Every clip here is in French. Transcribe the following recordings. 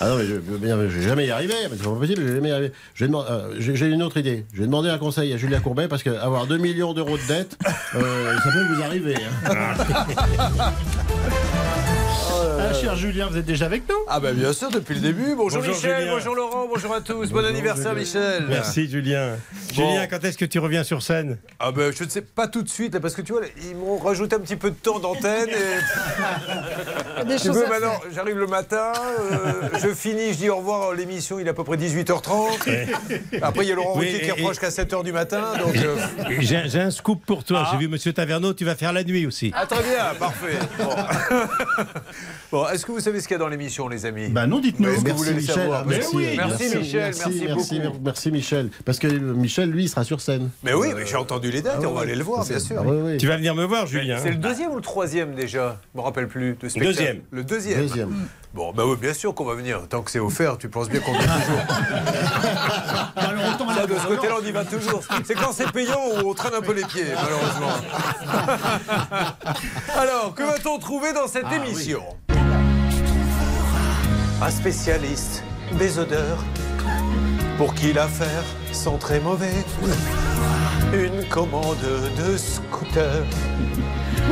Ah non, mais je vais jamais y arriver. mais C'est pas possible, je vais jamais y arriver. Euh, J'ai une autre idée. Je vais demander un conseil à Julien Courbet parce qu'avoir 2 millions d'euros de dette, euh, ça peut vous arriver. hein. Ah, cher Julien, vous êtes déjà avec nous? Ah bah bien sûr, depuis le début. Bonjour, Bonjour, Michel, Julien. bonjour Laurent, bonjour à tous. Bon anniversaire Michel. Merci Julien. Bon. Julien, quand est-ce que tu reviens sur scène? Ah bah je ne sais pas tout de suite, là, parce que tu vois, ils m'ont rajouté un petit peu de temps d'antenne. Et... Des tu choses veux à maintenant, j'arrive le matin, euh, je finis, je dis au revoir, l'émission il est à peu près 18h30. Après il y a Laurent Oui, Ruquier qui et- reproche qu'à 7h du matin. Donc, euh, J'ai j'ai un scoop pour toi. J'ai vu Monsieur Taverneau, tu vas faire la nuit aussi. Ah très bien, parfait. Bon, Bon, est-ce que vous savez ce qu'il y a dans l'émission les amis Bah non, dites-nous. Est-ce que Merci vous voulez le Michel. savoir Mais Merci, oui, euh, merci, Michel, merci, merci, beaucoup. merci Michel. Parce que Michel, lui, il sera sur scène. Mais oui, mais j'ai entendu les dates et on va aller le voir, bien sûr. Ah, oui, oui. Tu vas venir me voir, Julien. C'est le deuxième ou le troisième déjà Je me rappelle plus. De spectacle. Deuxième. Le deuxième. Deuxième. Bon, bah oui, bien sûr qu'on va venir. Tant que c'est offert, tu penses bien qu'on vient toujours. Alors, autant Ça, de ce côté-là, on y va toujours. C'est quand c'est payant où on traîne un peu les pieds, malheureusement. Alors, que va-t-on trouver dans cette émission? Un spécialiste des odeurs pour qui l'affaire sent très mauvais. Une commande de scooter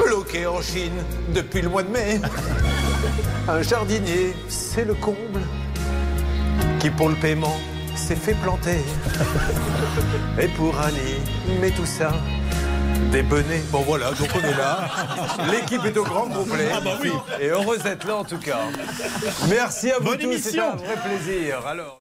bloquée en Chine depuis le mois de mai. Un jardinier, c'est le comble qui pour le paiement s'est fait planter. Et pour animer tout ça, des bonnets. Bon voilà, donc on est là. L'équipe est au grand complet. Et heureuse d'être là en tout cas. Merci à vous Bonne tous, c'est émission. un vrai plaisir. Alors.